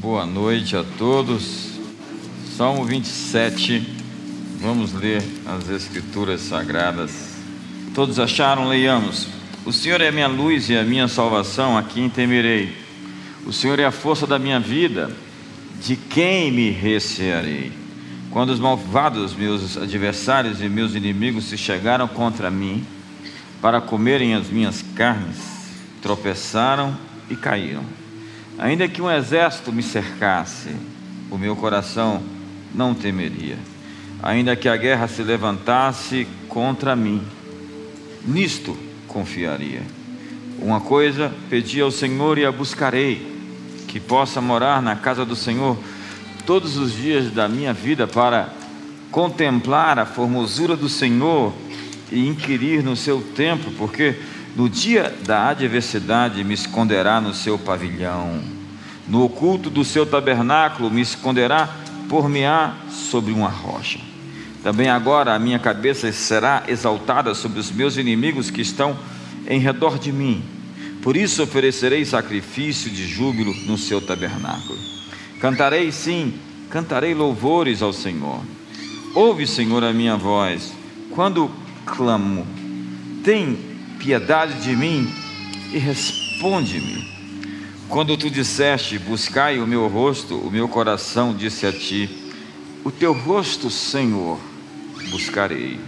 Boa noite a todos. Salmo 27. Vamos ler as Escrituras Sagradas. Todos acharam? Leiamos. O Senhor é a minha luz e a minha salvação, a quem temerei? O Senhor é a força da minha vida, de quem me recearei? Quando os malvados, meus adversários e meus inimigos se chegaram contra mim para comerem as minhas carnes, tropeçaram e caíram. Ainda que um exército me cercasse, o meu coração não temeria. Ainda que a guerra se levantasse contra mim, nisto confiaria. Uma coisa pedi ao Senhor e a buscarei, que possa morar na casa do Senhor todos os dias da minha vida para contemplar a formosura do Senhor e inquirir no seu templo, porque no dia da adversidade me esconderá no seu pavilhão, no oculto do seu tabernáculo me esconderá por-me-á sobre uma rocha. Também agora a minha cabeça será exaltada sobre os meus inimigos que estão em redor de mim. Por isso oferecerei sacrifício de júbilo no seu tabernáculo. Cantarei sim, cantarei louvores ao Senhor. Ouve, Senhor, a minha voz, quando clamo. Tem piedade de mim e responde-me. Quando tu disseste, buscai o meu rosto, o meu coração disse a ti: O teu rosto, Senhor, buscarei.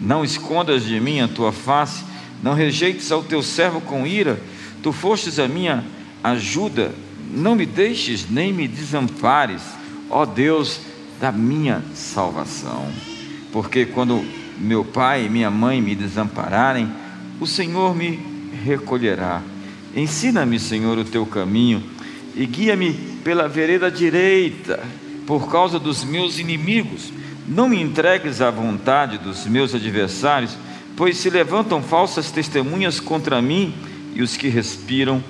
Não escondas de mim a tua face, não rejeites ao teu servo com ira. Tu fostes a minha ajuda, não me deixes nem me desampares, ó Deus da minha salvação. Porque quando meu pai e minha mãe me desampararem, o Senhor me recolherá. Ensina-me, Senhor, o teu caminho e guia-me pela vereda direita, por causa dos meus inimigos. Não me entregues à vontade dos meus adversários, pois se levantam falsas testemunhas contra mim e os que respiram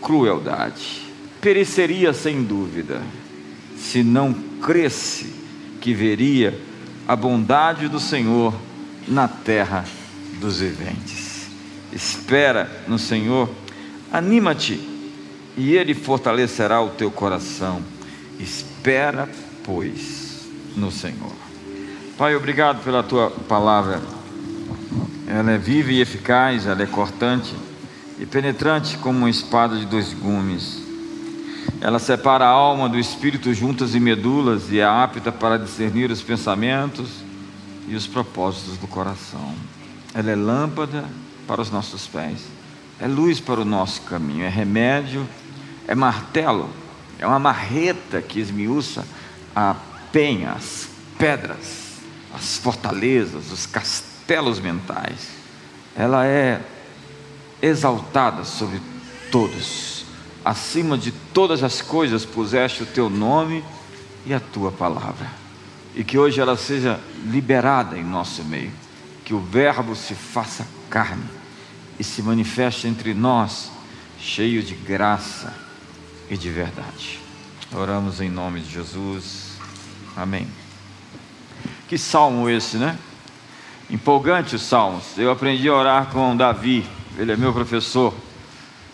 crueldade. Pereceria sem dúvida, se não cresce que veria a bondade do Senhor na terra dos viventes. Espera no Senhor, anima-te e Ele fortalecerá o teu coração. Espera, pois, no Senhor. Pai, obrigado pela tua palavra. Ela é viva e eficaz, ela é cortante e penetrante como uma espada de dois gumes. Ela separa a alma do espírito juntas e medulas e é apta para discernir os pensamentos e os propósitos do coração. Ela é lâmpada para os nossos pés, é luz para o nosso caminho, é remédio, é martelo, é uma marreta que esmiuça a penha, as pedras, as fortalezas, os castelos mentais. Ela é exaltada sobre todos. Acima de todas as coisas puseste o teu nome e a tua palavra. E que hoje ela seja liberada em nosso meio. Que o Verbo se faça carne e se manifeste entre nós, cheio de graça e de verdade. Oramos em nome de Jesus. Amém. Que salmo esse, né? Empolgante os salmos. Eu aprendi a orar com Davi, ele é meu professor.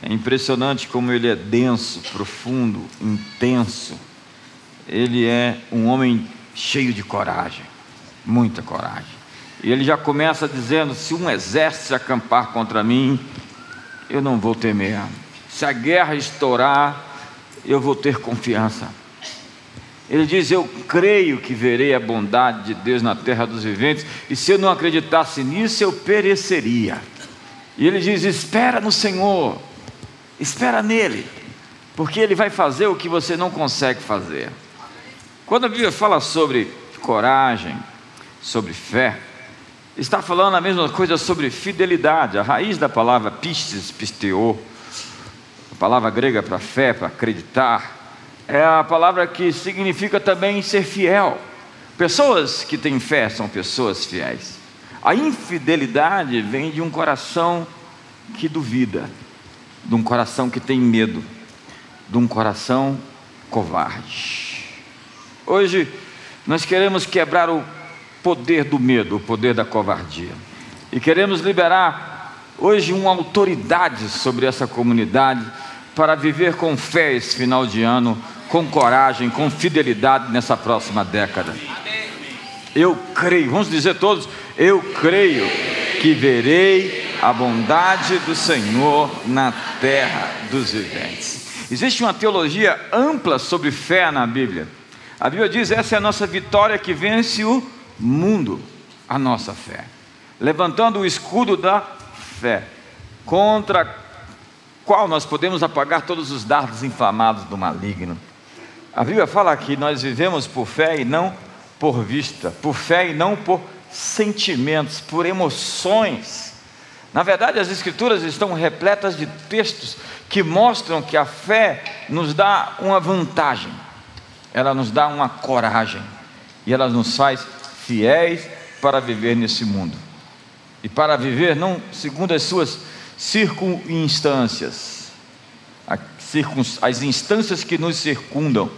É impressionante como ele é denso, profundo, intenso. Ele é um homem cheio de coragem, muita coragem. E ele já começa dizendo: se um exército acampar contra mim, eu não vou temer. Se a guerra estourar, eu vou ter confiança. Ele diz: Eu creio que verei a bondade de Deus na terra dos viventes, e se eu não acreditasse nisso, eu pereceria. E ele diz: Espera no Senhor, espera nele, porque ele vai fazer o que você não consegue fazer. Quando a Bíblia fala sobre coragem, sobre fé, está falando a mesma coisa sobre fidelidade. A raiz da palavra pistes, pisteou, a palavra grega para fé, para acreditar, é a palavra que significa também ser fiel. Pessoas que têm fé são pessoas fiéis. A infidelidade vem de um coração que duvida, de um coração que tem medo, de um coração covarde. Hoje nós queremos quebrar o poder do medo, o poder da covardia. E queremos liberar hoje uma autoridade sobre essa comunidade para viver com fé esse final de ano, com coragem, com fidelidade nessa próxima década. Eu creio, vamos dizer todos, eu creio que verei a bondade do Senhor na terra dos viventes. Existe uma teologia ampla sobre fé na Bíblia. A Bíblia diz: essa é a nossa vitória que vence o mundo, a nossa fé. Levantando o escudo da fé, contra qual nós podemos apagar todos os dardos inflamados do maligno. A Bíblia fala que nós vivemos por fé e não por vista, por fé e não por sentimentos, por emoções. Na verdade, as Escrituras estão repletas de textos que mostram que a fé nos dá uma vantagem, ela nos dá uma coragem e ela nos faz fiéis para viver nesse mundo e para viver não segundo as suas circunstâncias, as instâncias que nos circundam,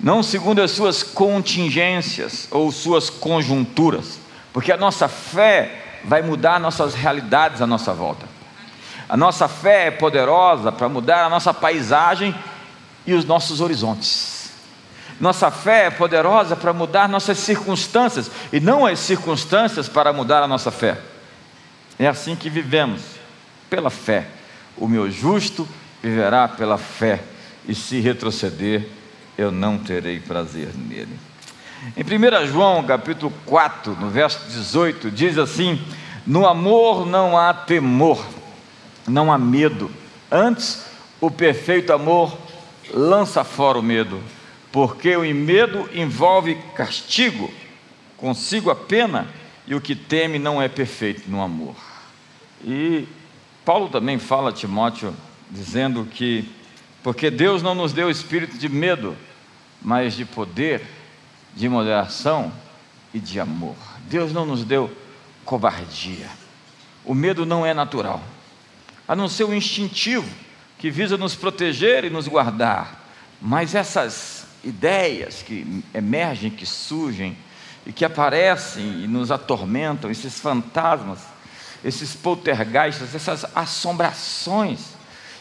não segundo as suas contingências ou suas conjunturas, porque a nossa fé vai mudar nossas realidades à nossa volta. A nossa fé é poderosa para mudar a nossa paisagem e os nossos horizontes. Nossa fé é poderosa para mudar nossas circunstâncias e não as circunstâncias para mudar a nossa fé. É assim que vivemos, pela fé. O meu justo viverá pela fé, e se retroceder, eu não terei prazer nele. Em 1 João, capítulo 4, no verso 18, diz assim: No amor não há temor, não há medo. Antes, o perfeito amor lança fora o medo, porque o medo envolve castigo, consigo a pena, e o que teme não é perfeito no amor. E Paulo também fala a Timóteo, dizendo que, porque Deus não nos deu espírito de medo, mas de poder, de moderação e de amor. Deus não nos deu covardia. O medo não é natural, a não ser o instintivo que visa nos proteger e nos guardar. Mas essas ideias que emergem, que surgem e que aparecem e nos atormentam, esses fantasmas, esses poltergeists, essas assombrações,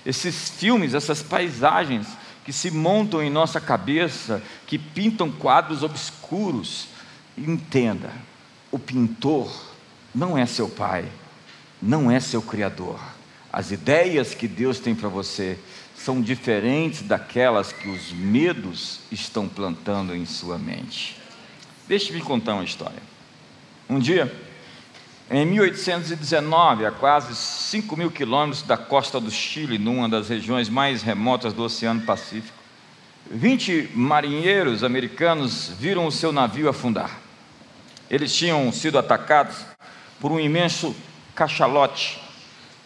esses filmes, essas paisagens que se montam em nossa cabeça, que pintam quadros obscuros. Entenda, o pintor não é seu pai, não é seu criador. As ideias que Deus tem para você são diferentes daquelas que os medos estão plantando em sua mente. Deixe-me contar uma história. Um dia, em 1819, a quase 5 mil quilômetros da costa do Chile, numa das regiões mais remotas do Oceano Pacífico, 20 marinheiros americanos viram o seu navio afundar. Eles tinham sido atacados por um imenso cachalote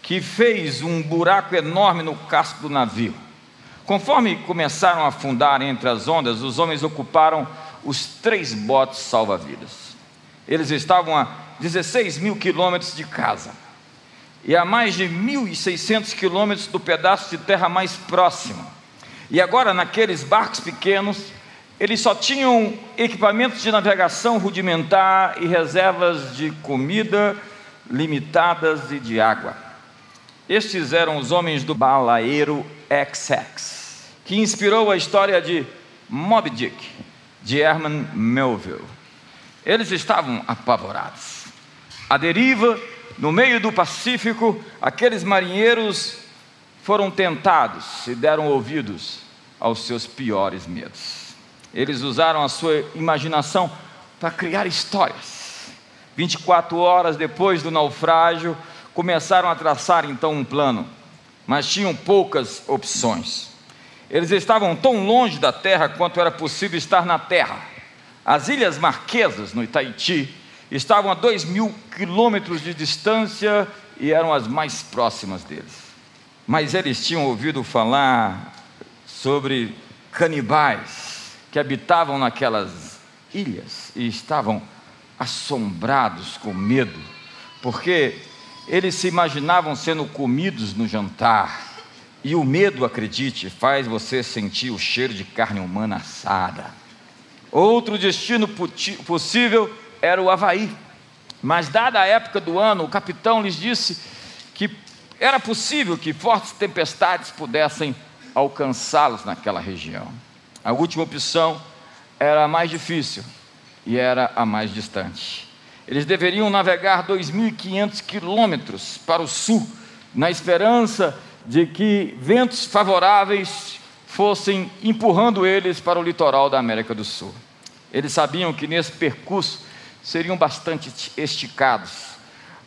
que fez um buraco enorme no casco do navio. Conforme começaram a afundar entre as ondas, os homens ocuparam os três botes salva-vidas. Eles estavam a 16 mil quilômetros de casa e a mais de 1.600 quilômetros do pedaço de terra mais próximo. E agora, naqueles barcos pequenos, eles só tinham equipamentos de navegação rudimentar e reservas de comida limitadas e de água. Estes eram os homens do balaeiro XX, que inspirou a história de Moby Dick, de Herman Melville. Eles estavam apavorados à deriva, no meio do Pacífico, aqueles marinheiros foram tentados e deram ouvidos aos seus piores medos. Eles usaram a sua imaginação para criar histórias. 24 horas depois do naufrágio, começaram a traçar então um plano, mas tinham poucas opções. Eles estavam tão longe da terra quanto era possível estar na terra. As Ilhas Marquesas, no Itaiti, estavam a dois mil quilômetros de distância e eram as mais próximas deles. Mas eles tinham ouvido falar sobre canibais que habitavam naquelas ilhas e estavam assombrados com medo, porque eles se imaginavam sendo comidos no jantar. E o medo, acredite, faz você sentir o cheiro de carne humana assada. Outro destino possível era o Havaí. Mas, dada a época do ano, o capitão lhes disse que era possível que fortes tempestades pudessem alcançá-los naquela região. A última opção era a mais difícil e era a mais distante. Eles deveriam navegar 2.500 quilômetros para o sul, na esperança de que ventos favoráveis fossem empurrando eles para o litoral da América do Sul. Eles sabiam que nesse percurso seriam bastante esticados,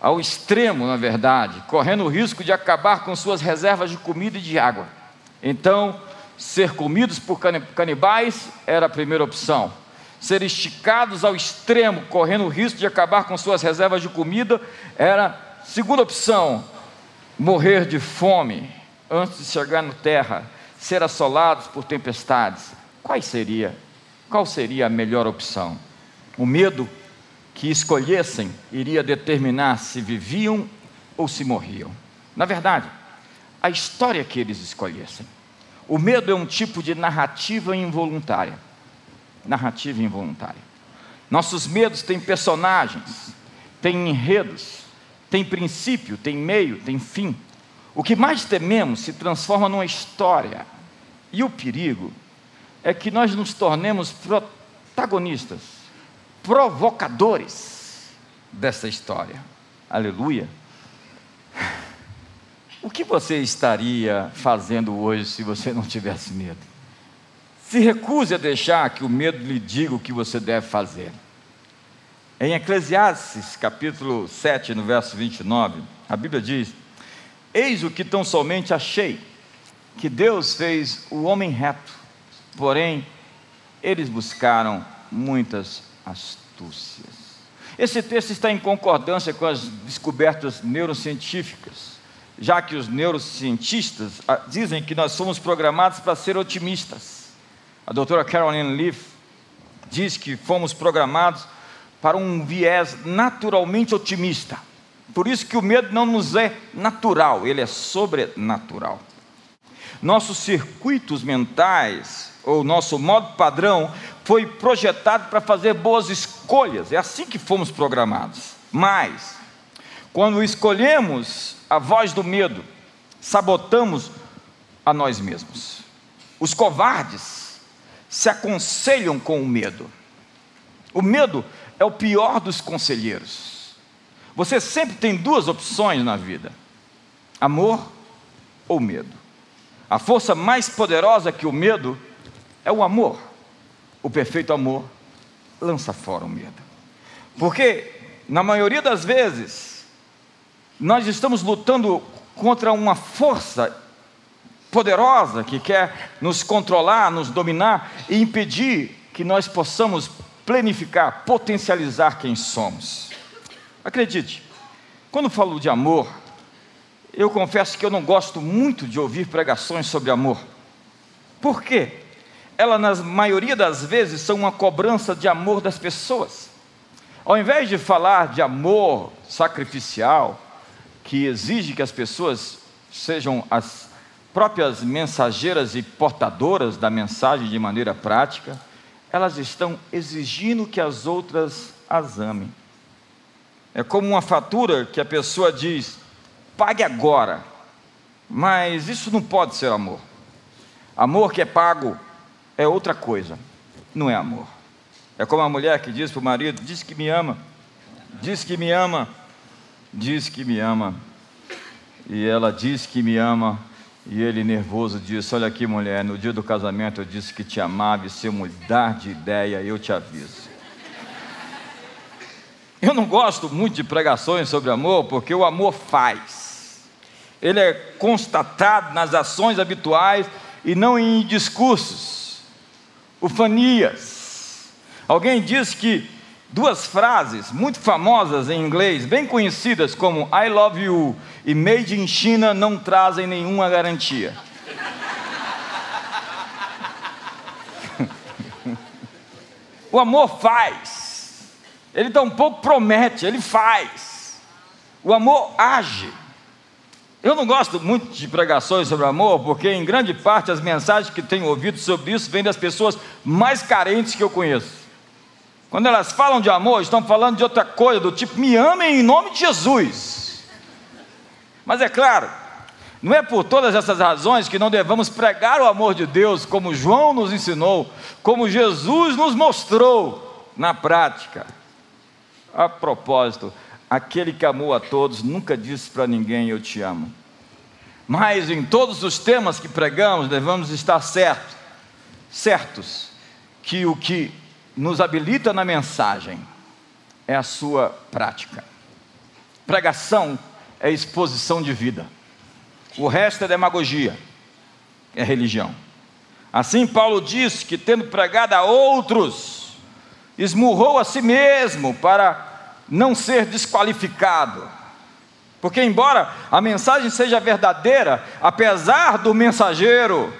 ao extremo, na verdade, correndo o risco de acabar com suas reservas de comida e de água. Então, ser comidos por canibais era a primeira opção. Ser esticados ao extremo, correndo o risco de acabar com suas reservas de comida, era segunda opção. Morrer de fome antes de chegar na terra ser assolados por tempestades, qual seria? Qual seria a melhor opção? O medo que escolhessem iria determinar se viviam ou se morriam. Na verdade, a história que eles escolhessem. O medo é um tipo de narrativa involuntária. Narrativa involuntária. Nossos medos têm personagens, têm enredos, têm princípio, têm meio, têm fim. O que mais tememos se transforma numa história, e o perigo é que nós nos tornemos protagonistas, provocadores dessa história. Aleluia. O que você estaria fazendo hoje se você não tivesse medo? Se recuse a deixar que o medo lhe diga o que você deve fazer. Em Eclesiastes, capítulo 7, no verso 29, a Bíblia diz: Eis o que tão somente achei que Deus fez o homem reto, porém, eles buscaram muitas astúcias. Esse texto está em concordância com as descobertas neurocientíficas, já que os neurocientistas ah, dizem que nós somos programados para ser otimistas. A doutora Caroline Leaf diz que fomos programados para um viés naturalmente otimista. Por isso que o medo não nos é natural, ele é sobrenatural nossos circuitos mentais, ou nosso modo padrão, foi projetado para fazer boas escolhas. É assim que fomos programados. Mas, quando escolhemos a voz do medo, sabotamos a nós mesmos. Os covardes se aconselham com o medo. O medo é o pior dos conselheiros. Você sempre tem duas opções na vida: amor ou medo. A força mais poderosa que o medo é o amor. O perfeito amor lança fora o medo. Porque, na maioria das vezes, nós estamos lutando contra uma força poderosa que quer nos controlar, nos dominar e impedir que nós possamos planificar, potencializar quem somos. Acredite, quando falo de amor, eu confesso que eu não gosto muito de ouvir pregações sobre amor. Por quê? Ela, na maioria das vezes, são uma cobrança de amor das pessoas. Ao invés de falar de amor sacrificial, que exige que as pessoas sejam as próprias mensageiras e portadoras da mensagem de maneira prática, elas estão exigindo que as outras as amem. É como uma fatura que a pessoa diz: pague agora. Mas isso não pode ser amor. Amor que é pago é outra coisa, não é amor. É como a mulher que diz para o marido: diz que me ama, diz que me ama, diz que me ama. E ela diz que me ama, e ele nervoso disse: Olha aqui, mulher, no dia do casamento eu disse que te amava, e se eu mudar de ideia, eu te aviso. Eu não gosto muito de pregações sobre amor, porque o amor faz ele é constatado nas ações habituais e não em discursos, ufanias. Alguém diz que duas frases muito famosas em inglês, bem conhecidas como I love you e Made in China, não trazem nenhuma garantia. o amor faz, ele tampouco promete, ele faz. O amor age. Eu não gosto muito de pregações sobre amor, porque em grande parte as mensagens que tenho ouvido sobre isso vêm das pessoas mais carentes que eu conheço. Quando elas falam de amor, estão falando de outra coisa, do tipo, me amem em nome de Jesus. Mas é claro, Não é por todas essas razões que não devamos pregar o amor de Deus como João nos ensinou, como Jesus nos mostrou na prática. A propósito, aquele que amou a todos nunca disse para ninguém eu te amo. Mas em todos os temas que pregamos, devemos estar certos, certos que o que nos habilita na mensagem é a sua prática. Pregação é exposição de vida. O resto é demagogia, é religião. Assim, Paulo diz que, tendo pregado a outros, esmurrou a si mesmo para não ser desqualificado. Porque, embora a mensagem seja verdadeira, apesar do mensageiro,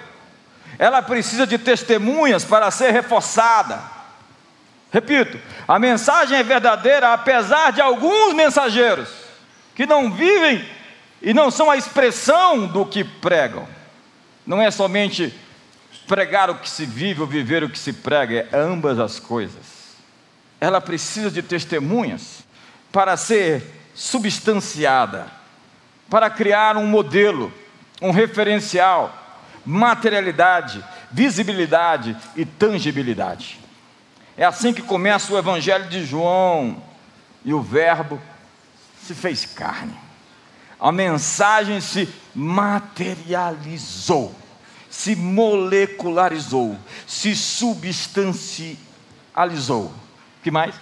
ela precisa de testemunhas para ser reforçada. Repito, a mensagem é verdadeira, apesar de alguns mensageiros que não vivem e não são a expressão do que pregam. Não é somente pregar o que se vive ou viver o que se prega, é ambas as coisas. Ela precisa de testemunhas para ser substanciada, para criar um modelo, um referencial, materialidade, visibilidade e tangibilidade. É assim que começa o Evangelho de João, e o Verbo se fez carne. A mensagem se materializou, se molecularizou, se substancializou. que mais?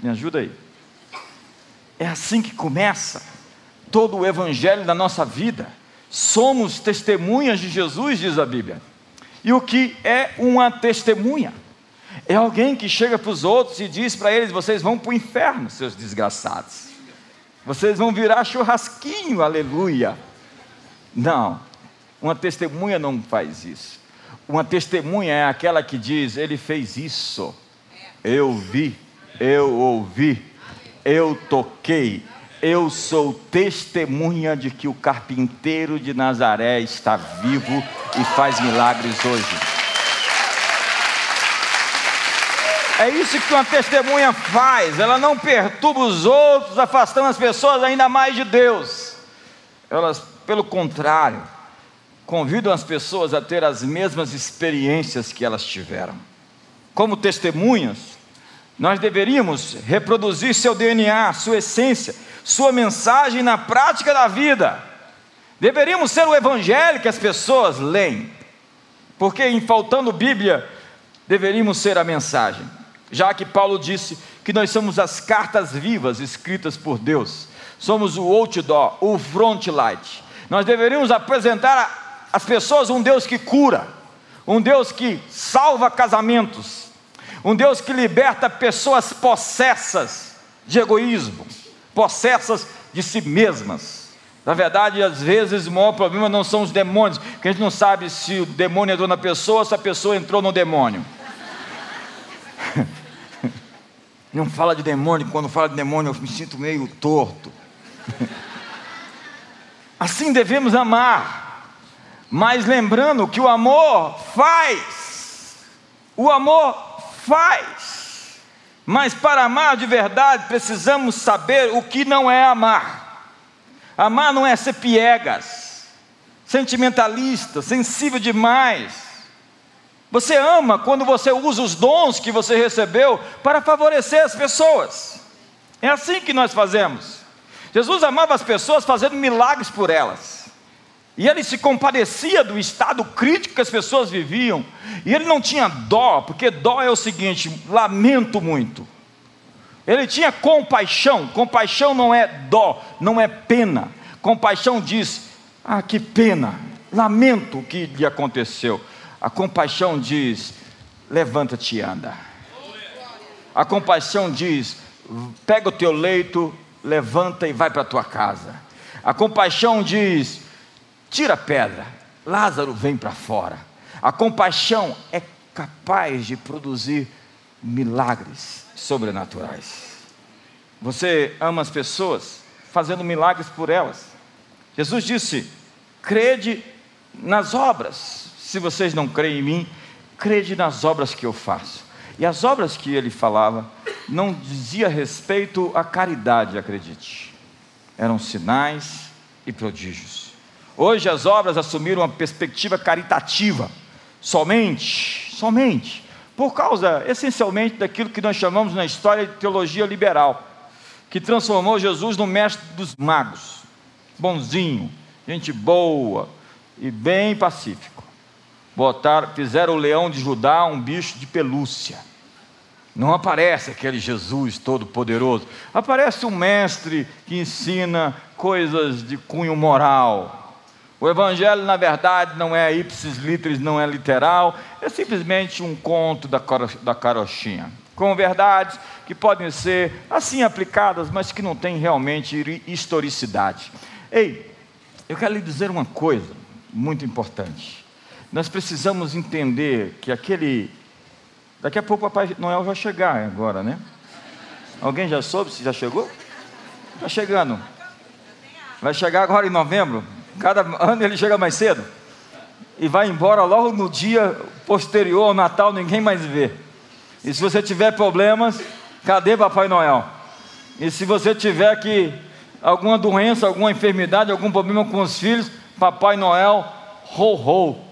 Me ajuda aí. É assim que começa todo o evangelho da nossa vida. Somos testemunhas de Jesus, diz a Bíblia. E o que é uma testemunha? É alguém que chega para os outros e diz para eles: vocês vão para o inferno, seus desgraçados. Vocês vão virar churrasquinho, aleluia. Não, uma testemunha não faz isso. Uma testemunha é aquela que diz: Ele fez isso, eu vi, eu ouvi, eu toquei, eu sou testemunha de que o carpinteiro de Nazaré está vivo e faz milagres hoje. É isso que uma testemunha faz, ela não perturba os outros, afastando as pessoas ainda mais de Deus. Elas, pelo contrário, convidam as pessoas a ter as mesmas experiências que elas tiveram. Como testemunhas, nós deveríamos reproduzir seu DNA, sua essência, sua mensagem na prática da vida. Deveríamos ser o evangelho que as pessoas leem, porque em faltando Bíblia, deveríamos ser a mensagem já que Paulo disse que nós somos as cartas vivas escritas por Deus, somos o outdoor, o frontlight. Nós deveríamos apresentar às pessoas um Deus que cura, um Deus que salva casamentos, um Deus que liberta pessoas possessas de egoísmo, possessas de si mesmas. Na verdade, às vezes o maior problema não são os demônios, que a gente não sabe se o demônio entrou na pessoa ou se a pessoa entrou no demônio. Não fala de demônio, quando fala de demônio eu me sinto meio torto. Assim devemos amar, mas lembrando que o amor faz, o amor faz, mas para amar de verdade precisamos saber o que não é amar. Amar não é ser piegas, sentimentalista, sensível demais você ama quando você usa os dons que você recebeu para favorecer as pessoas. É assim que nós fazemos. Jesus amava as pessoas fazendo milagres por elas. E ele se compadecia do estado crítico que as pessoas viviam. E ele não tinha dó, porque dó é o seguinte: lamento muito. Ele tinha compaixão. Compaixão não é dó, não é pena. Compaixão diz: ah, que pena, lamento o que lhe aconteceu. A compaixão diz: levanta-te e anda. A compaixão diz: pega o teu leito, levanta e vai para a tua casa. A compaixão diz: tira a pedra, Lázaro vem para fora. A compaixão é capaz de produzir milagres sobrenaturais. Você ama as pessoas fazendo milagres por elas. Jesus disse: crede nas obras, se vocês não creem em mim, crede nas obras que eu faço. E as obras que ele falava não dizia respeito à caridade, acredite. Eram sinais e prodígios. Hoje as obras assumiram uma perspectiva caritativa, somente, somente, por causa essencialmente daquilo que nós chamamos na história de teologia liberal, que transformou Jesus no mestre dos magos, bonzinho, gente boa e bem pacífico. Botaram, fizeram o leão de Judá um bicho de pelúcia. Não aparece aquele Jesus todo-poderoso. Aparece um mestre que ensina coisas de cunho moral. O Evangelho, na verdade, não é ipsis literis, não é literal, é simplesmente um conto da carochinha, com verdades que podem ser assim aplicadas, mas que não têm realmente historicidade. Ei, eu quero lhe dizer uma coisa muito importante. Nós precisamos entender que aquele Daqui a pouco o Papai Noel vai chegar agora, né? Alguém já soube se já chegou? Está chegando. Vai chegar agora em novembro. Cada ano ele chega mais cedo. E vai embora logo no dia posterior ao Natal, ninguém mais vê. E se você tiver problemas, cadê Papai Noel? E se você tiver que alguma doença, alguma enfermidade, algum problema com os filhos, Papai Noel, ho ho.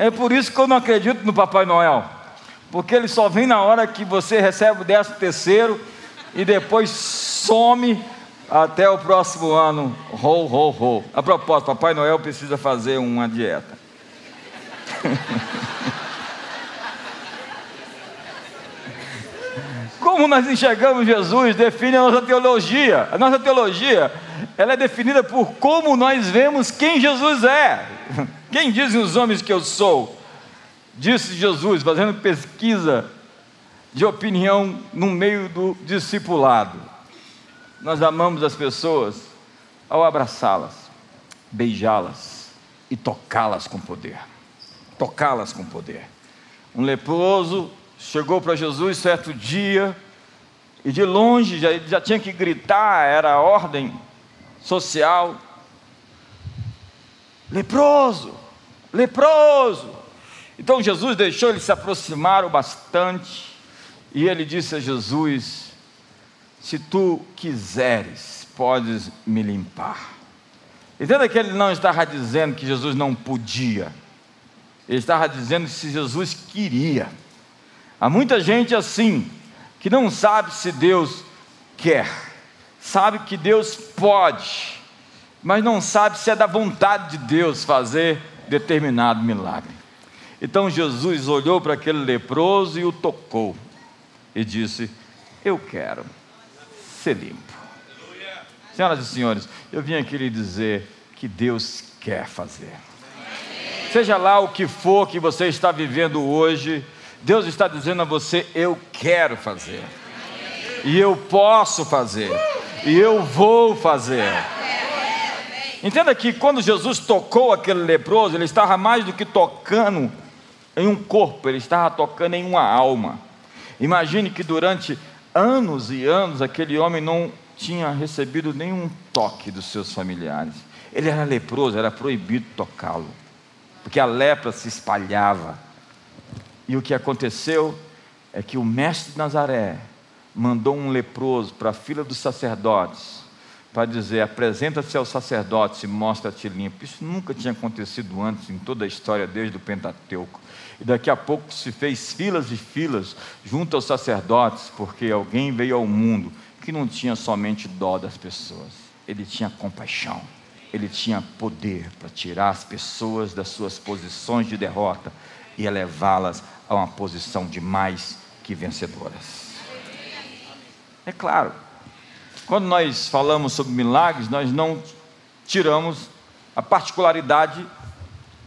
É por isso que eu não acredito no Papai Noel, porque ele só vem na hora que você recebe o décimo terceiro e depois some até o próximo ano. Ho, ho, ho. A propósito, Papai Noel precisa fazer uma dieta. Como nós enxergamos Jesus define a nossa teologia. A nossa teologia, ela é definida por como nós vemos quem Jesus é. Quem dizem os homens que eu sou? Disse Jesus, fazendo pesquisa de opinião no meio do discipulado. Nós amamos as pessoas ao abraçá-las, beijá-las e tocá-las com poder. Tocá-las com poder. Um leproso chegou para Jesus certo dia e de longe já, já tinha que gritar, era a ordem social. Leproso, leproso. Então Jesus deixou ele se aproximar o bastante e ele disse a Jesus: Se tu quiseres, podes me limpar. Entenda que ele não estava dizendo que Jesus não podia, ele estava dizendo se Jesus queria. Há muita gente assim, que não sabe se Deus quer, sabe que Deus pode, mas não sabe se é da vontade de Deus fazer determinado milagre. Então Jesus olhou para aquele leproso e o tocou e disse: Eu quero ser limpo. Senhoras e senhores, eu vim aqui lhe dizer que Deus quer fazer. Seja lá o que for que você está vivendo hoje, Deus está dizendo a você: Eu quero fazer, e eu posso fazer, e eu vou fazer. Entenda que quando Jesus tocou aquele leproso, ele estava mais do que tocando em um corpo, ele estava tocando em uma alma. Imagine que durante anos e anos aquele homem não tinha recebido nenhum toque dos seus familiares. Ele era leproso, era proibido tocá-lo, porque a lepra se espalhava. E o que aconteceu é que o mestre de Nazaré mandou um leproso para a fila dos sacerdotes para dizer: apresenta-se ao sacerdote e mostra-te limpo. Isso nunca tinha acontecido antes em toda a história, desde o Pentateuco. E daqui a pouco se fez filas e filas junto aos sacerdotes, porque alguém veio ao mundo que não tinha somente dó das pessoas, ele tinha compaixão, ele tinha poder para tirar as pessoas das suas posições de derrota e elevá-las a uma posição de mais que vencedoras. É claro, quando nós falamos sobre milagres, nós não tiramos a particularidade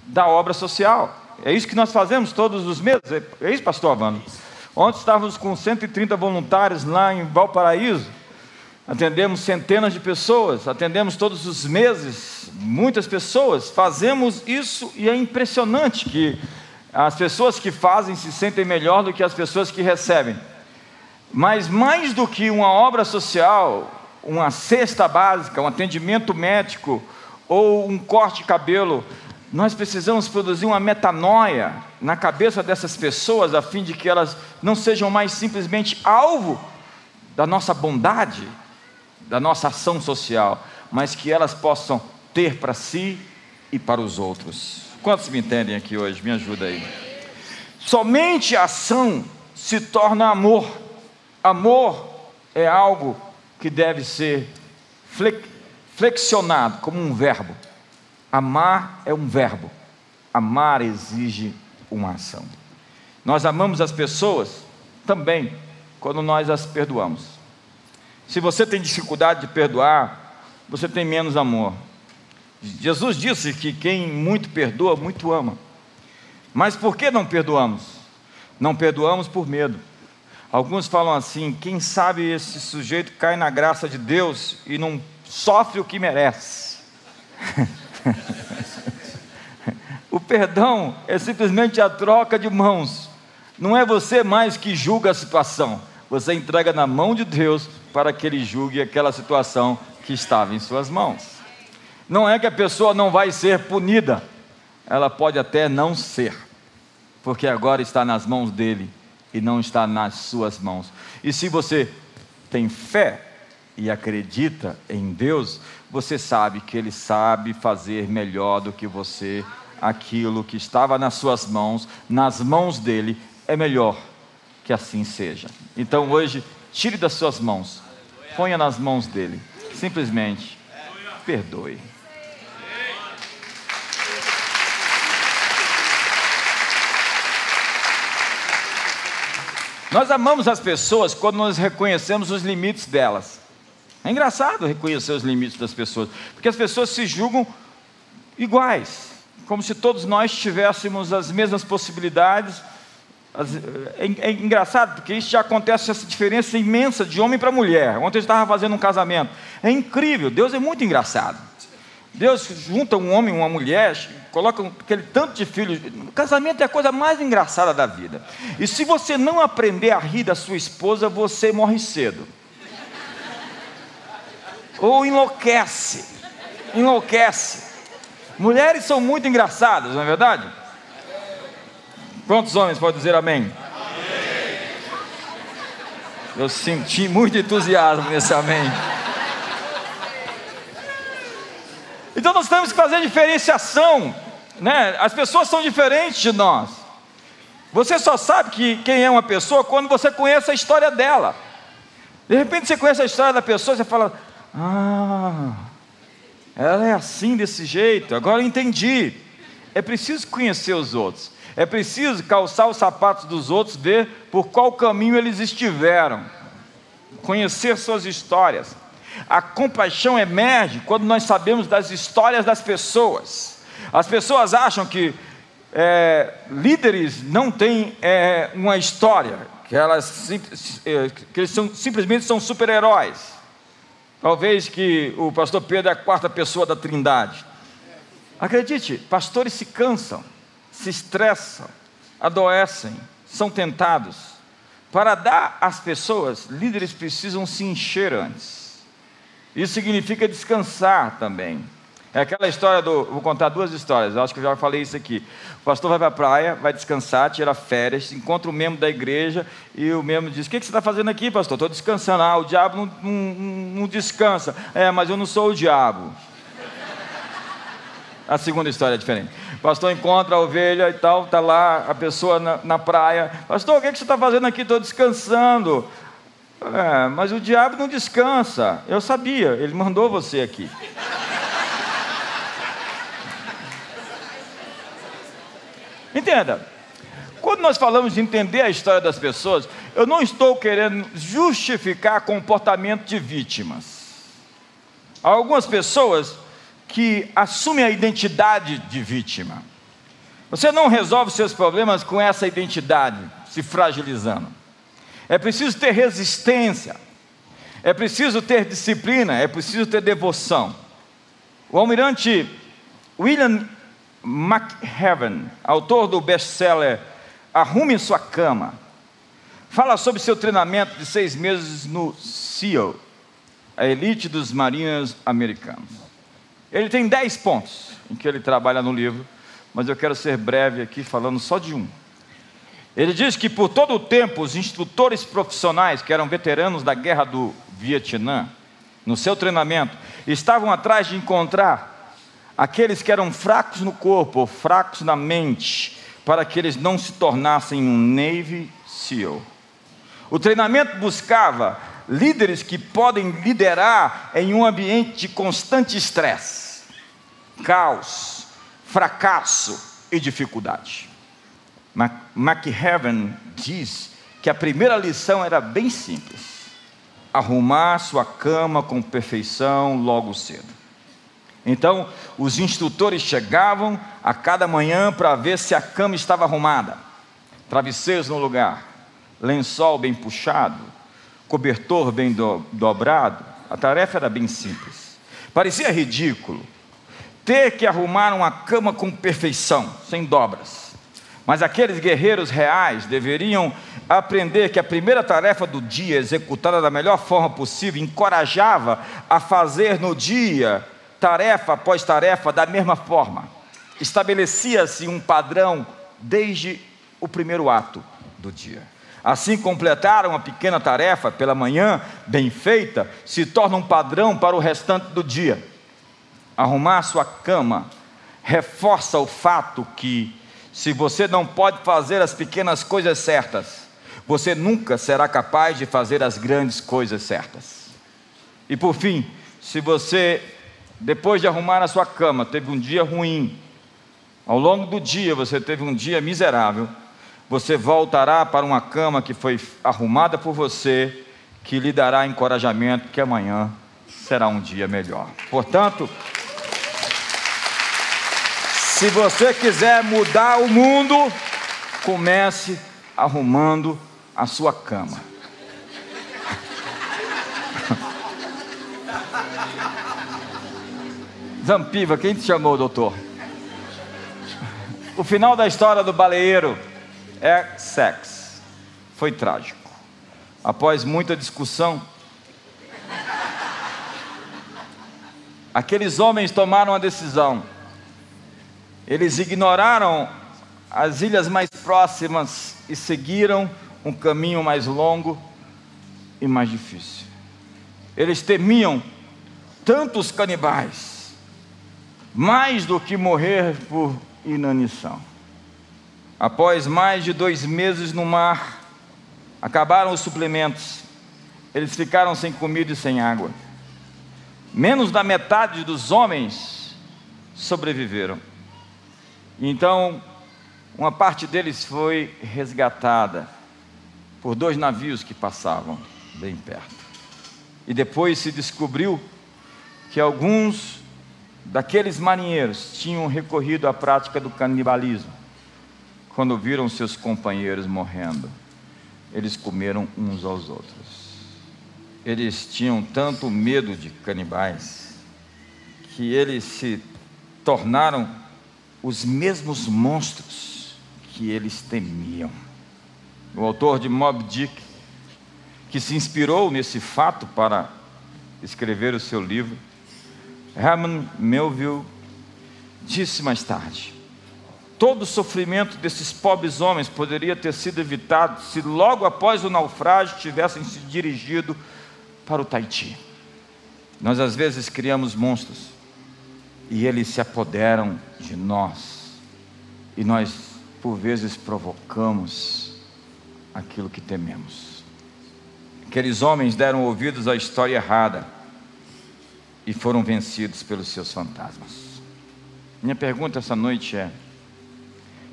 da obra social. É isso que nós fazemos todos os meses. É isso, pastor Avano? Ontem estávamos com 130 voluntários lá em Valparaíso. Atendemos centenas de pessoas, atendemos todos os meses muitas pessoas. Fazemos isso e é impressionante que as pessoas que fazem se sentem melhor do que as pessoas que recebem. Mas mais do que uma obra social, uma cesta básica, um atendimento médico ou um corte de cabelo, nós precisamos produzir uma metanoia na cabeça dessas pessoas a fim de que elas não sejam mais simplesmente alvo da nossa bondade, da nossa ação social, mas que elas possam ter para si e para os outros. Quantos me entendem aqui hoje? Me ajuda aí. Somente a ação se torna amor. Amor é algo que deve ser flexionado como um verbo. Amar é um verbo. Amar exige uma ação. Nós amamos as pessoas também quando nós as perdoamos. Se você tem dificuldade de perdoar, você tem menos amor. Jesus disse que quem muito perdoa, muito ama. Mas por que não perdoamos? Não perdoamos por medo. Alguns falam assim: quem sabe esse sujeito cai na graça de Deus e não sofre o que merece. o perdão é simplesmente a troca de mãos. Não é você mais que julga a situação, você entrega na mão de Deus para que Ele julgue aquela situação que estava em suas mãos. Não é que a pessoa não vai ser punida, ela pode até não ser, porque agora está nas mãos dele e não está nas suas mãos. E se você tem fé e acredita em Deus, você sabe que Ele sabe fazer melhor do que você aquilo que estava nas suas mãos, nas mãos dele, é melhor que assim seja. Então hoje, tire das suas mãos, ponha nas mãos dele, simplesmente perdoe. Nós amamos as pessoas quando nós reconhecemos os limites delas. É engraçado reconhecer os limites das pessoas, porque as pessoas se julgam iguais, como se todos nós tivéssemos as mesmas possibilidades. É, é engraçado, porque isso já acontece, essa diferença imensa de homem para mulher. Ontem eu estava fazendo um casamento. É incrível, Deus é muito engraçado. Deus junta um homem e uma mulher, coloca aquele tanto de filhos. O casamento é a coisa mais engraçada da vida. E se você não aprender a rir da sua esposa, você morre cedo. Ou enlouquece. Enlouquece. Mulheres são muito engraçadas, não é verdade? Quantos homens podem dizer amém? Eu senti muito entusiasmo nesse amém. Então nós temos que fazer diferenciação, né? As pessoas são diferentes de nós. Você só sabe que quem é uma pessoa quando você conhece a história dela. De repente você conhece a história da pessoa, você fala: "Ah, ela é assim desse jeito. Agora eu entendi". É preciso conhecer os outros. É preciso calçar os sapatos dos outros, ver por qual caminho eles estiveram. Conhecer suas histórias. A compaixão emerge quando nós sabemos das histórias das pessoas. As pessoas acham que é, líderes não têm é, uma história, que, elas, é, que eles são, simplesmente são super-heróis. Talvez que o pastor Pedro é a quarta pessoa da trindade. Acredite, pastores se cansam, se estressam, adoecem, são tentados. Para dar às pessoas, líderes precisam se encher antes. Isso significa descansar também. É aquela história do. Vou contar duas histórias, acho que eu já falei isso aqui. O pastor vai para a praia, vai descansar, tira férias, encontra um membro da igreja e o membro diz: O que, você está fazendo aqui, pastor? Estou descansando. Ah, o diabo não, não, não descansa. É, mas eu não sou o diabo. A segunda história é diferente. O pastor encontra a ovelha e tal, está lá a pessoa na, na praia. Pastor, o que, que você está fazendo aqui? Estou descansando. É, mas o diabo não descansa. Eu sabia, ele mandou você aqui. Entenda, quando nós falamos de entender a história das pessoas, eu não estou querendo justificar comportamento de vítimas. Há algumas pessoas que assumem a identidade de vítima. Você não resolve seus problemas com essa identidade, se fragilizando. É preciso ter resistência, é preciso ter disciplina, é preciso ter devoção. O almirante William McHeaven, autor do best-seller Arrume Sua Cama, fala sobre seu treinamento de seis meses no SEAL, a elite dos marinhos americanos. Ele tem dez pontos em que ele trabalha no livro, mas eu quero ser breve aqui falando só de um. Ele diz que por todo o tempo os instrutores profissionais, que eram veteranos da guerra do Vietnã, no seu treinamento, estavam atrás de encontrar aqueles que eram fracos no corpo ou fracos na mente, para que eles não se tornassem um Navy SEAL. O treinamento buscava líderes que podem liderar em um ambiente de constante estresse, caos, fracasso e dificuldade. McHeaven diz que a primeira lição era bem simples: arrumar sua cama com perfeição logo cedo. Então, os instrutores chegavam a cada manhã para ver se a cama estava arrumada, travesseiros no lugar, lençol bem puxado, cobertor bem do, dobrado. A tarefa era bem simples. Parecia ridículo ter que arrumar uma cama com perfeição, sem dobras. Mas aqueles guerreiros reais deveriam aprender que a primeira tarefa do dia, executada da melhor forma possível, encorajava a fazer no dia, tarefa após tarefa, da mesma forma. Estabelecia-se um padrão desde o primeiro ato do dia. Assim, completar uma pequena tarefa pela manhã, bem feita, se torna um padrão para o restante do dia. Arrumar sua cama reforça o fato que se você não pode fazer as pequenas coisas certas, você nunca será capaz de fazer as grandes coisas certas. E por fim, se você, depois de arrumar a sua cama, teve um dia ruim, ao longo do dia você teve um dia miserável, você voltará para uma cama que foi arrumada por você, que lhe dará encorajamento que amanhã será um dia melhor. Portanto, se você quiser mudar o mundo, comece arrumando a sua cama. Zampiva, quem te chamou, doutor? O final da história do baleeiro é sexo. Foi trágico. Após muita discussão, aqueles homens tomaram a decisão eles ignoraram as ilhas mais próximas e seguiram um caminho mais longo e mais difícil. Eles temiam tantos canibais, mais do que morrer por inanição. Após mais de dois meses no mar, acabaram os suplementos, eles ficaram sem comida e sem água. Menos da metade dos homens sobreviveram. Então, uma parte deles foi resgatada por dois navios que passavam bem perto. E depois se descobriu que alguns daqueles marinheiros tinham recorrido à prática do canibalismo. Quando viram seus companheiros morrendo, eles comeram uns aos outros. Eles tinham tanto medo de canibais que eles se tornaram os mesmos monstros que eles temiam. O autor de Mob Dick, que se inspirou nesse fato para escrever o seu livro, Herman Melville, disse mais tarde: todo o sofrimento desses pobres homens poderia ter sido evitado se logo após o naufrágio tivessem se dirigido para o Tahiti. Nós às vezes criamos monstros e eles se apoderam de nós, e nós, por vezes, provocamos aquilo que tememos. Aqueles homens deram ouvidos à história errada e foram vencidos pelos seus fantasmas. Minha pergunta essa noite é: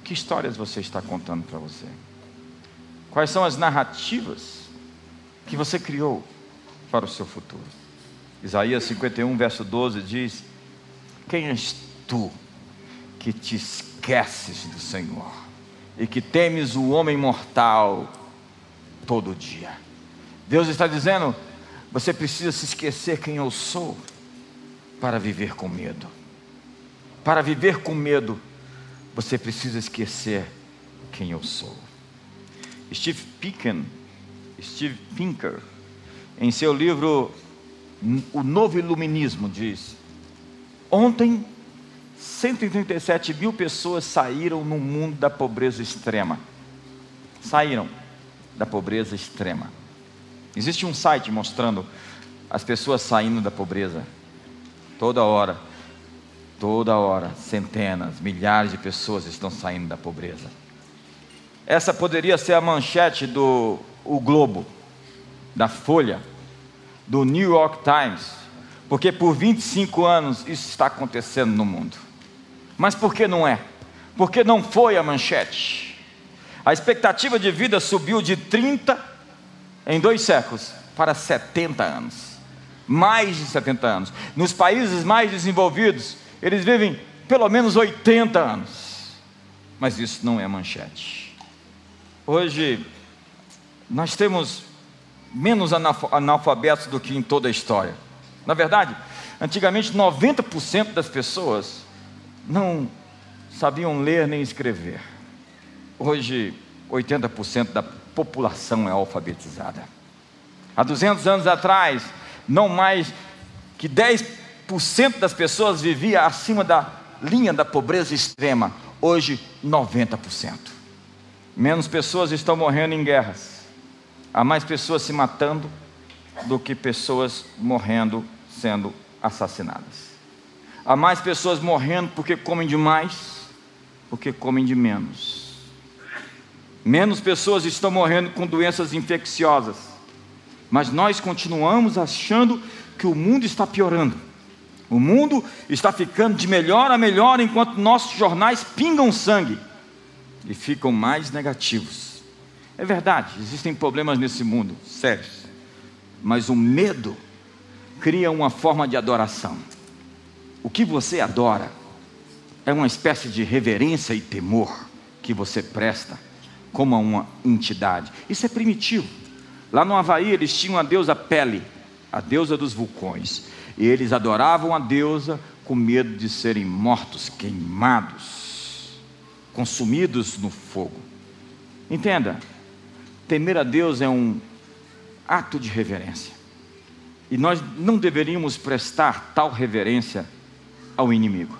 que histórias você está contando para você? Quais são as narrativas que você criou para o seu futuro? Isaías 51, verso 12 diz: quem és tu que te esqueces do Senhor e que temes o homem mortal todo dia? Deus está dizendo: você precisa se esquecer quem eu sou para viver com medo. Para viver com medo, você precisa esquecer quem eu sou. Steve Pinker, Steve Pinker, em seu livro O Novo Iluminismo, diz: Ontem, 137 mil pessoas saíram no mundo da pobreza extrema. Saíram da pobreza extrema. Existe um site mostrando as pessoas saindo da pobreza. Toda hora, toda hora, centenas, milhares de pessoas estão saindo da pobreza. Essa poderia ser a manchete do o Globo, da Folha, do New York Times, porque por 25 anos isso está acontecendo no mundo. Mas por que não é? Porque não foi a manchete. A expectativa de vida subiu de 30 em dois séculos para 70 anos. Mais de 70 anos. Nos países mais desenvolvidos, eles vivem pelo menos 80 anos. Mas isso não é manchete. Hoje, nós temos menos analfabetos do que em toda a história. Na verdade, antigamente 90% das pessoas não sabiam ler nem escrever. Hoje, 80% da população é alfabetizada. Há 200 anos atrás, não mais que 10% das pessoas vivia acima da linha da pobreza extrema. Hoje, 90%. Menos pessoas estão morrendo em guerras. Há mais pessoas se matando do que pessoas morrendo sendo assassinadas. Há mais pessoas morrendo porque comem demais, porque comem de menos. Menos pessoas estão morrendo com doenças infecciosas, mas nós continuamos achando que o mundo está piorando. O mundo está ficando de melhor a melhor enquanto nossos jornais pingam sangue e ficam mais negativos. É verdade, existem problemas nesse mundo, sérios, mas o medo cria uma forma de adoração. O que você adora é uma espécie de reverência e temor que você presta como a uma entidade. Isso é primitivo. Lá no Havaí eles tinham a deusa Pele, a deusa dos vulcões. E eles adoravam a deusa com medo de serem mortos, queimados, consumidos no fogo. Entenda, temer a Deus é um ato de reverência. E nós não deveríamos prestar tal reverência ao inimigo.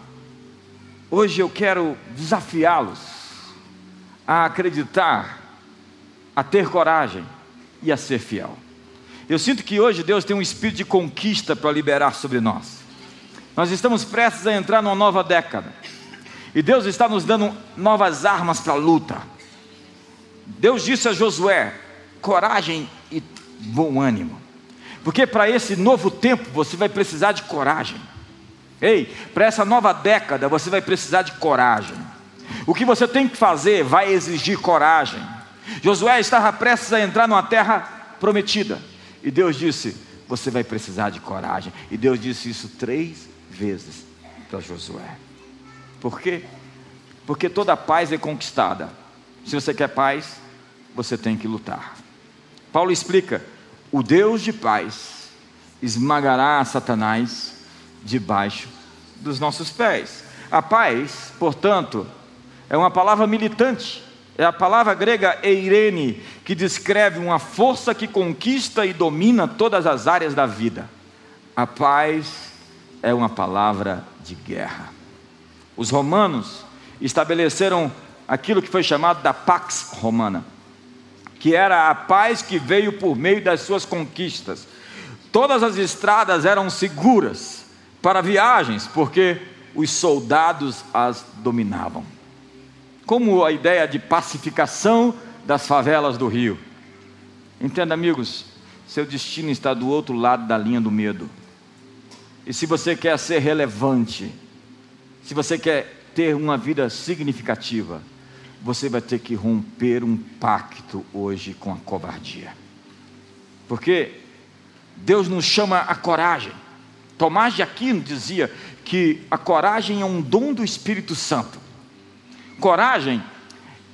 Hoje eu quero desafiá-los a acreditar, a ter coragem e a ser fiel. Eu sinto que hoje Deus tem um espírito de conquista para liberar sobre nós. Nós estamos prestes a entrar numa nova década. E Deus está nos dando novas armas para a luta. Deus disse a Josué: coragem e bom ânimo. Porque para esse novo tempo você vai precisar de coragem. Ei, para essa nova década você vai precisar de coragem. O que você tem que fazer vai exigir coragem. Josué estava prestes a entrar numa terra prometida. E Deus disse: Você vai precisar de coragem. E Deus disse isso três vezes para Josué. Por quê? Porque toda paz é conquistada. Se você quer paz, você tem que lutar. Paulo explica o Deus de paz esmagará Satanás debaixo dos nossos pés. A paz, portanto, é uma palavra militante. É a palavra grega eirene, que descreve uma força que conquista e domina todas as áreas da vida. A paz é uma palavra de guerra. Os romanos estabeleceram aquilo que foi chamado da Pax Romana que era a paz que veio por meio das suas conquistas. Todas as estradas eram seguras para viagens, porque os soldados as dominavam. Como a ideia de pacificação das favelas do Rio. Entenda, amigos, seu destino está do outro lado da linha do medo. E se você quer ser relevante, se você quer ter uma vida significativa, você vai ter que romper um pacto hoje com a covardia. Porque Deus nos chama a coragem. Tomás de Aquino dizia que a coragem é um dom do Espírito Santo. Coragem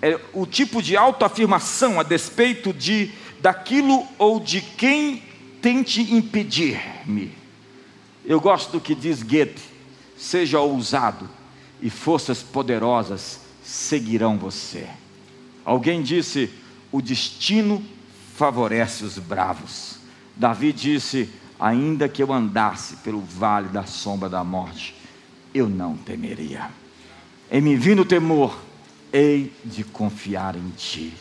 é o tipo de autoafirmação a despeito de daquilo ou de quem tente impedir-me. Eu gosto do que diz Goethe: seja ousado e forças poderosas seguirão você. Alguém disse: o destino favorece os bravos. Davi disse: ainda que eu andasse pelo vale da sombra da morte, eu não temeria. Em me vindo temor, hei de confiar em ti.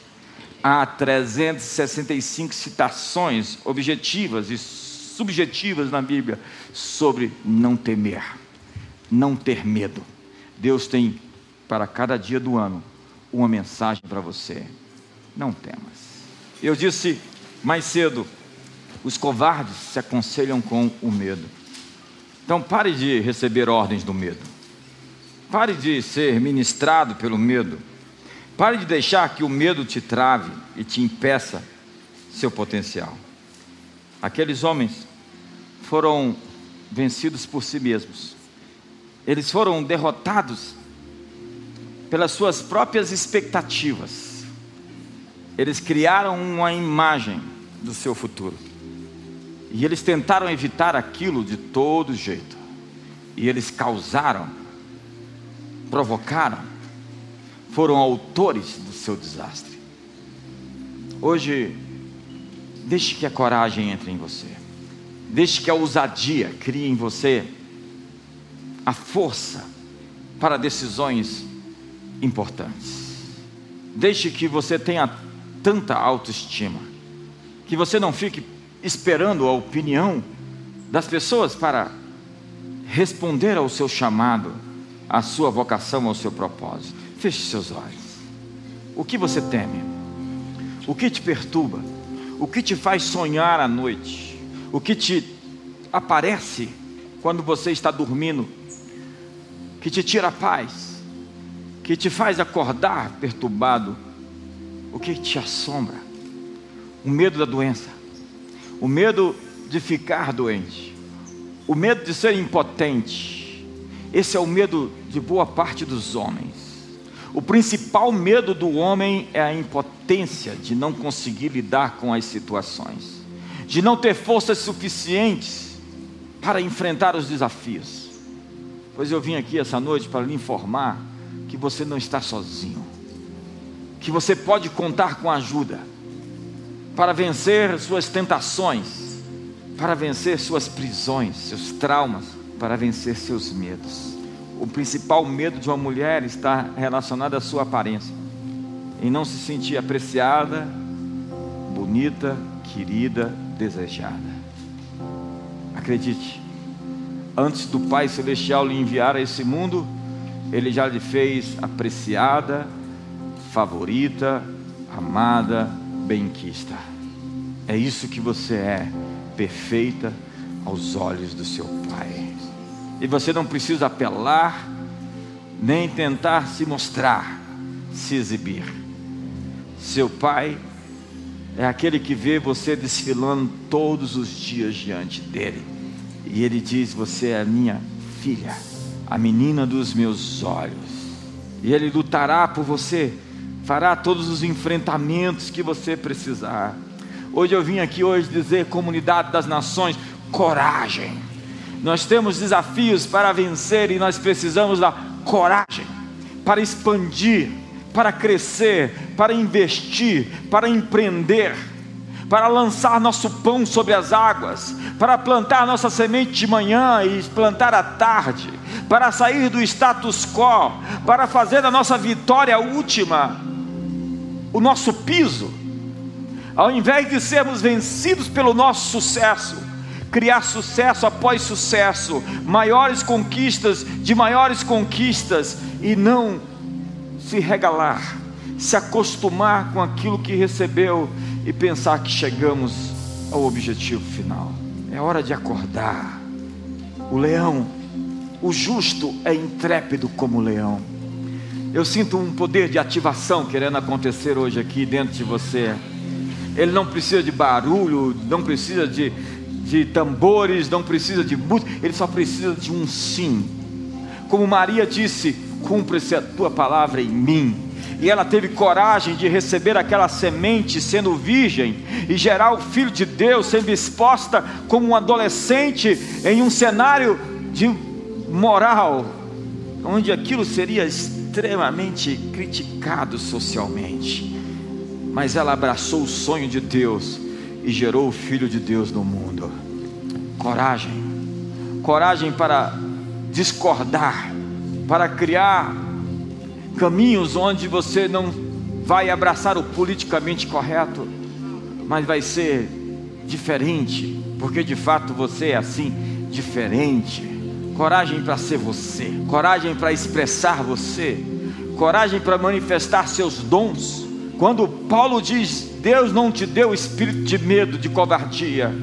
Há 365 citações objetivas e subjetivas na Bíblia sobre não temer, não ter medo. Deus tem para cada dia do ano uma mensagem para você. Não temas. Eu disse mais cedo, os covardes se aconselham com o medo. Então pare de receber ordens do medo. Pare de ser ministrado pelo medo. Pare de deixar que o medo te trave e te impeça seu potencial. Aqueles homens foram vencidos por si mesmos. Eles foram derrotados pelas suas próprias expectativas. Eles criaram uma imagem do seu futuro. E eles tentaram evitar aquilo de todo jeito. E eles causaram, provocaram, foram autores do seu desastre. Hoje, deixe que a coragem entre em você. Deixe que a ousadia crie em você a força para decisões importantes. Deixe que você tenha tanta autoestima, que você não fique esperando a opinião das pessoas para responder ao seu chamado, à sua vocação, ao seu propósito. Feche seus olhos. O que você teme? O que te perturba? O que te faz sonhar à noite? O que te aparece quando você está dormindo? Que te tira a paz? Que te faz acordar perturbado? O que te assombra? O medo da doença, o medo de ficar doente, o medo de ser impotente. Esse é o medo de boa parte dos homens. O principal medo do homem é a impotência de não conseguir lidar com as situações, de não ter forças suficientes para enfrentar os desafios. Pois eu vim aqui essa noite para lhe informar que você não está sozinho, que você pode contar com ajuda para vencer suas tentações, para vencer suas prisões, seus traumas, para vencer seus medos. O principal medo de uma mulher está relacionado à sua aparência, em não se sentir apreciada, bonita, querida, desejada. Acredite, antes do Pai Celestial lhe enviar a esse mundo, Ele já lhe fez apreciada, favorita, amada, benquista. É isso que você é, perfeita aos olhos do seu Pai. E você não precisa apelar, nem tentar se mostrar, se exibir. Seu Pai é aquele que vê você desfilando todos os dias diante dele. E ele diz: Você é minha filha, a menina dos meus olhos. E ele lutará por você fará todos os enfrentamentos que você precisar. Hoje eu vim aqui hoje dizer, comunidade das nações, coragem. Nós temos desafios para vencer e nós precisamos da coragem para expandir, para crescer, para investir, para empreender, para lançar nosso pão sobre as águas, para plantar nossa semente de manhã e plantar à tarde, para sair do status quo, para fazer da nossa vitória última o nosso piso, ao invés de sermos vencidos pelo nosso sucesso, criar sucesso após sucesso, maiores conquistas de maiores conquistas e não se regalar, se acostumar com aquilo que recebeu e pensar que chegamos ao objetivo final. É hora de acordar. O leão, o justo é intrépido como leão eu sinto um poder de ativação querendo acontecer hoje aqui dentro de você. Ele não precisa de barulho, não precisa de, de tambores, não precisa de música, ele só precisa de um sim. Como Maria disse: cumpre-se a tua palavra em mim. E ela teve coragem de receber aquela semente sendo virgem e gerar o filho de Deus, sendo exposta como um adolescente em um cenário de moral, onde aquilo seria extremamente criticado socialmente, mas ela abraçou o sonho de Deus e gerou o Filho de Deus no mundo. Coragem, coragem para discordar, para criar caminhos onde você não vai abraçar o politicamente correto, mas vai ser diferente, porque de fato você é assim, diferente. Coragem para ser você, coragem para expressar você, coragem para manifestar seus dons. Quando Paulo diz: Deus não te deu espírito de medo, de covardia,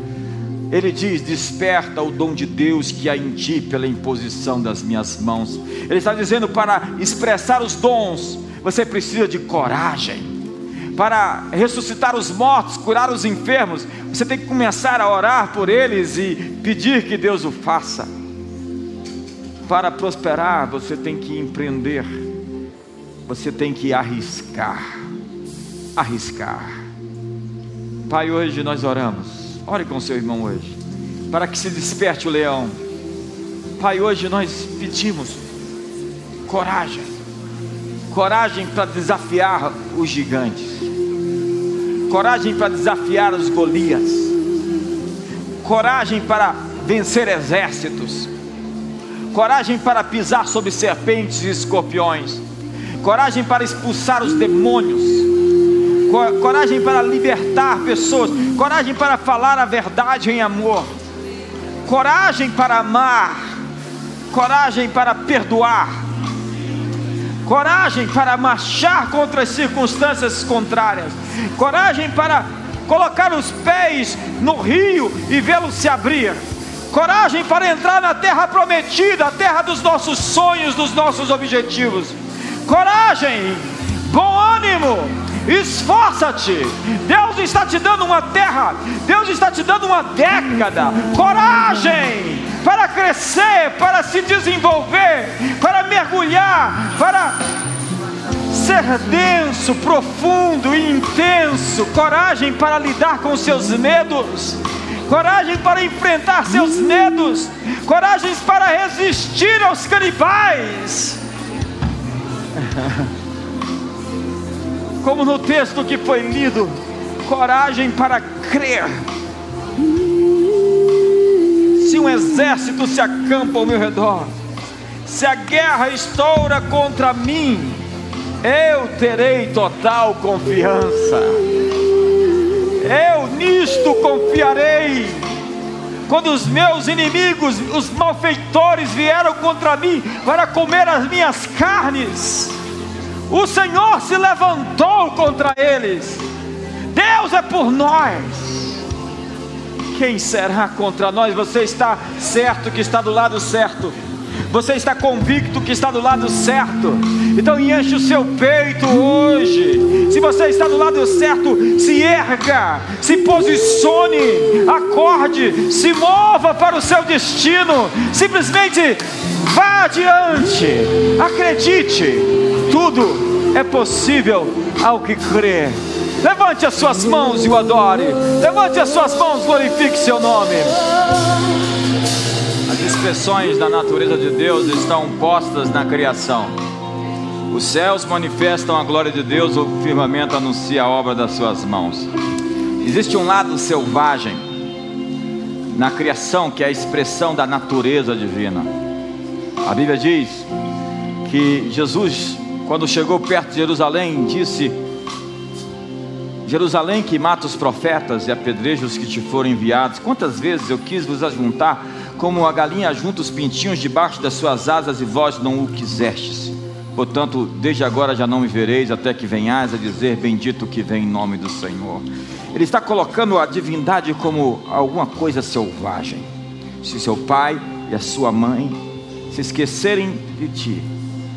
ele diz: Desperta o dom de Deus que há em ti pela imposição das minhas mãos. Ele está dizendo: para expressar os dons, você precisa de coragem para ressuscitar os mortos, curar os enfermos, você tem que começar a orar por eles e pedir que Deus o faça. Para prosperar, você tem que empreender, você tem que arriscar. Arriscar. Pai, hoje nós oramos. Ore com seu irmão hoje, para que se desperte o leão. Pai, hoje nós pedimos coragem, coragem para desafiar os gigantes coragem para desafiar os Golias, coragem para vencer exércitos, coragem para pisar sobre serpentes e escorpiões, coragem para expulsar os demônios, coragem para libertar pessoas, coragem para falar a verdade em amor, coragem para amar, coragem para perdoar, coragem para marchar contra as circunstâncias contrárias, coragem para colocar os pés no rio e vê-lo se abrir, coragem para entrar na terra prometida, a terra dos nossos sonhos, dos nossos objetivos, coragem, bom ânimo, esforça-te. Deus está te dando uma terra, Deus está te dando uma década. Coragem para crescer, para se desenvolver, para mergulhar, para ser denso, profundo e intenso. Coragem para lidar com seus medos. Coragem para enfrentar seus medos, coragem para resistir aos canibais. como no texto que foi lido, coragem para crer. Se um exército se acampa ao meu redor, se a guerra estoura contra mim, eu terei total confiança. Eu nisto confiarei. Quando os meus inimigos, os malfeitores, vieram contra mim para comer as minhas carnes, o Senhor se levantou contra eles. Deus é por nós. Quem será contra nós? Você está certo que está do lado certo. Você está convicto que está do lado certo. Então enche o seu peito hoje. Se você está do lado certo, se erga, se posicione, acorde, se mova para o seu destino. Simplesmente vá adiante. Acredite tudo é possível ao que crê. Levante as suas mãos e o adore. Levante as suas mãos, glorifique seu nome. Expressões da natureza de Deus estão postas na criação. Os céus manifestam a glória de Deus, o firmamento anuncia a obra das suas mãos. Existe um lado selvagem na criação que é a expressão da natureza divina. A Bíblia diz que Jesus quando chegou perto de Jerusalém, disse: Jerusalém que mata os profetas e apedreja os que te foram enviados. Quantas vezes eu quis vos ajuntar, como a galinha junta os pintinhos debaixo das suas asas, e vós não o quisestes. Portanto, desde agora já não me vereis, até que venhais a dizer: Bendito que vem em nome do Senhor. Ele está colocando a divindade como alguma coisa selvagem. Se seu pai e a sua mãe se esquecerem de ti,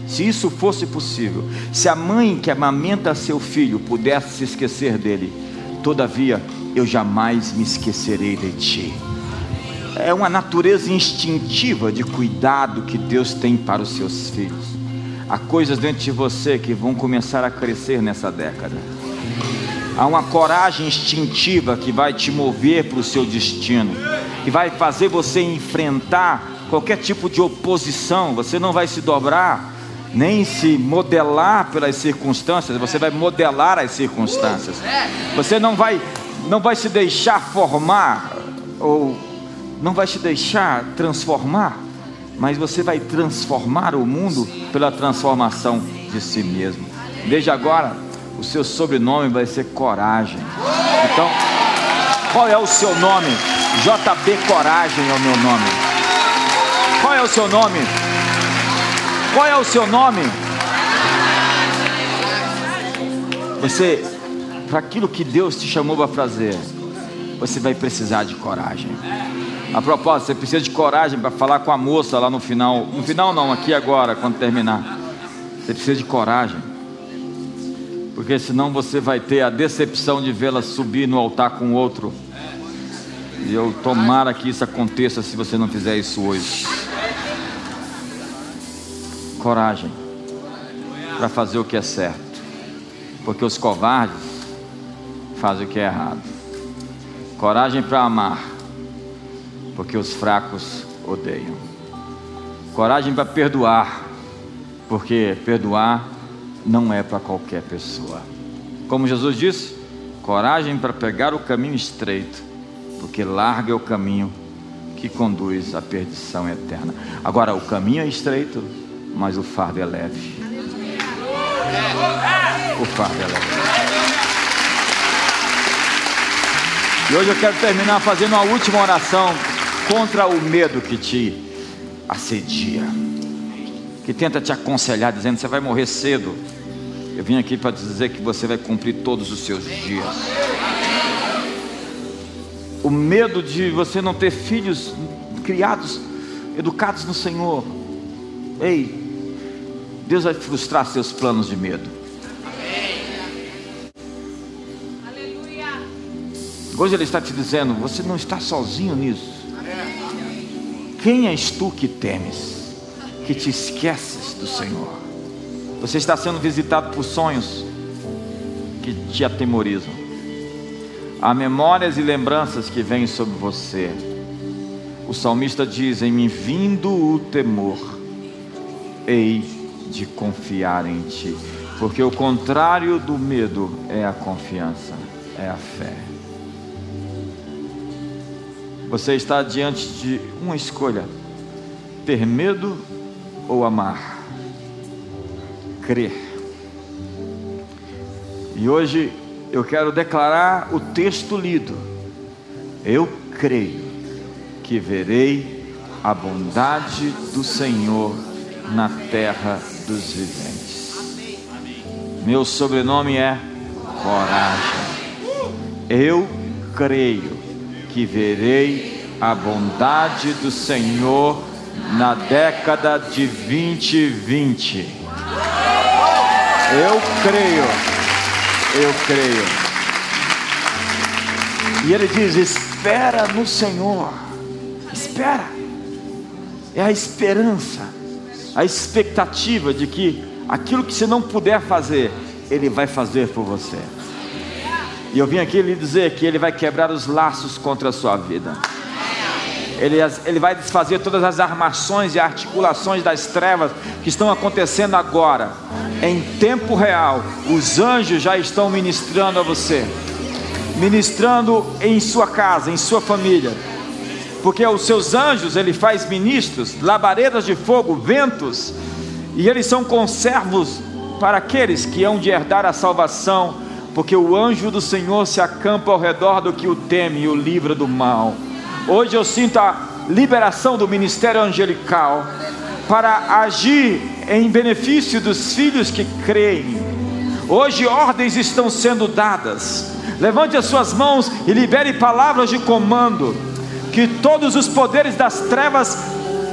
se isso fosse possível, se a mãe que amamenta seu filho pudesse se esquecer dele, todavia eu jamais me esquecerei de ti. É uma natureza instintiva de cuidado que Deus tem para os seus filhos. Há coisas dentro de você que vão começar a crescer nessa década. Há uma coragem instintiva que vai te mover para o seu destino, que vai fazer você enfrentar qualquer tipo de oposição. Você não vai se dobrar, nem se modelar pelas circunstâncias, você vai modelar as circunstâncias. Você não vai não vai se deixar formar ou não vai se deixar transformar, mas você vai transformar o mundo pela transformação de si mesmo. Desde agora, o seu sobrenome vai ser coragem. Então, Qual é o seu nome? JB Coragem é o meu nome. Qual é o seu nome? Qual é o seu nome? Você, para aquilo que Deus te chamou para fazer, você vai precisar de coragem. A propósito, você precisa de coragem para falar com a moça lá no final. No final não, aqui agora, quando terminar. Você precisa de coragem. Porque senão você vai ter a decepção de vê-la subir no altar com outro. E eu tomara que isso aconteça se você não fizer isso hoje. Coragem para fazer o que é certo. Porque os covardes fazem o que é errado. Coragem para amar. Porque os fracos odeiam. Coragem para perdoar. Porque perdoar não é para qualquer pessoa. Como Jesus disse, coragem para pegar o caminho estreito, porque larga é o caminho que conduz à perdição eterna. Agora, o caminho é estreito, mas o fardo é leve. O fardo é leve. E hoje eu quero terminar fazendo uma última oração contra o medo que te assedia, que tenta te aconselhar, dizendo: você vai morrer cedo eu vim aqui para dizer que você vai cumprir todos os seus dias. O medo de você não ter filhos criados, educados no Senhor. Ei, Deus vai frustrar seus planos de medo. Hoje Ele está te dizendo: você não está sozinho nisso. Quem és tu que temes, que te esqueces do Senhor? Você está sendo visitado por sonhos que te atemorizam. Há memórias e lembranças que vêm sobre você. O salmista diz: Em mim vindo o temor, hei de confiar em ti. Porque o contrário do medo é a confiança, é a fé. Você está diante de uma escolha: ter medo ou amar crer. E hoje eu quero declarar o texto lido. Eu creio que verei a bondade do Senhor na terra dos viventes. Meu sobrenome é Coragem. Eu creio que verei a bondade do Senhor na década de 2020. Eu creio. Eu creio. E ele diz: espera no Senhor. Espera. É a esperança, a expectativa de que aquilo que você não puder fazer, Ele vai fazer por você. E eu vim aqui lhe dizer que Ele vai quebrar os laços contra a sua vida. Ele, ele vai desfazer todas as armações e articulações das trevas que estão acontecendo agora, em tempo real. Os anjos já estão ministrando a você, ministrando em sua casa, em sua família, porque os seus anjos ele faz ministros, labaredas de fogo, ventos, e eles são conservos para aqueles que hão de herdar a salvação, porque o anjo do Senhor se acampa ao redor do que o teme e o livra do mal. Hoje eu sinto a liberação do ministério angelical para agir em benefício dos filhos que creem. Hoje ordens estão sendo dadas. Levante as suas mãos e libere palavras de comando. Que todos os poderes das trevas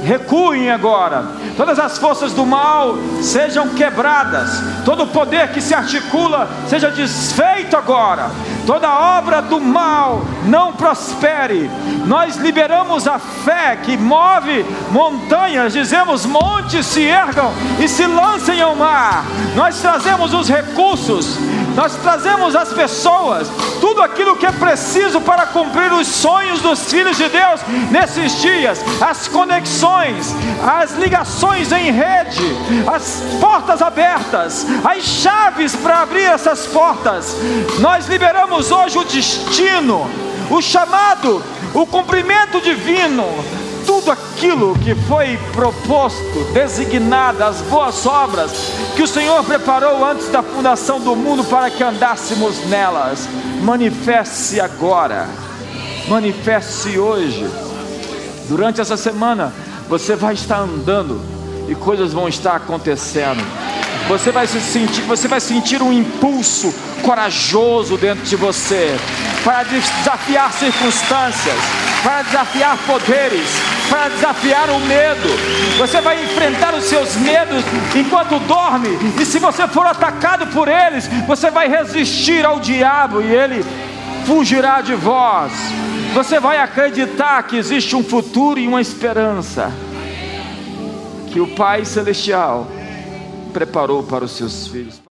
recuem agora, todas as forças do mal sejam quebradas, todo o poder que se articula seja desfeito agora, toda obra do mal não prospere. Nós liberamos a fé que move montanhas, dizemos: montes se ergam e se lancem ao mar. Nós trazemos os recursos, nós trazemos as pessoas, tudo aquilo que é preciso para cumprir os sonhos dos filhos de Deus nesses dias, as conexões, as ligações em rede, as portas abertas, as chaves para abrir essas portas. Nós liberamos hoje o destino, o chamado, o cumprimento divino tudo aquilo que foi proposto, designado, as boas obras que o Senhor preparou antes da fundação do mundo para que andássemos nelas, manifeste-se agora, manifeste-se hoje. Durante essa semana, você vai estar andando e coisas vão estar acontecendo. Você vai se sentir, você vai sentir um impulso corajoso dentro de você para desafiar circunstâncias, para desafiar poderes, para desafiar o medo. Você vai enfrentar os seus medos enquanto dorme, e se você for atacado por eles, você vai resistir ao diabo e ele fugirá de vós. Você vai acreditar que existe um futuro e uma esperança que o Pai Celestial preparou para os seus filhos.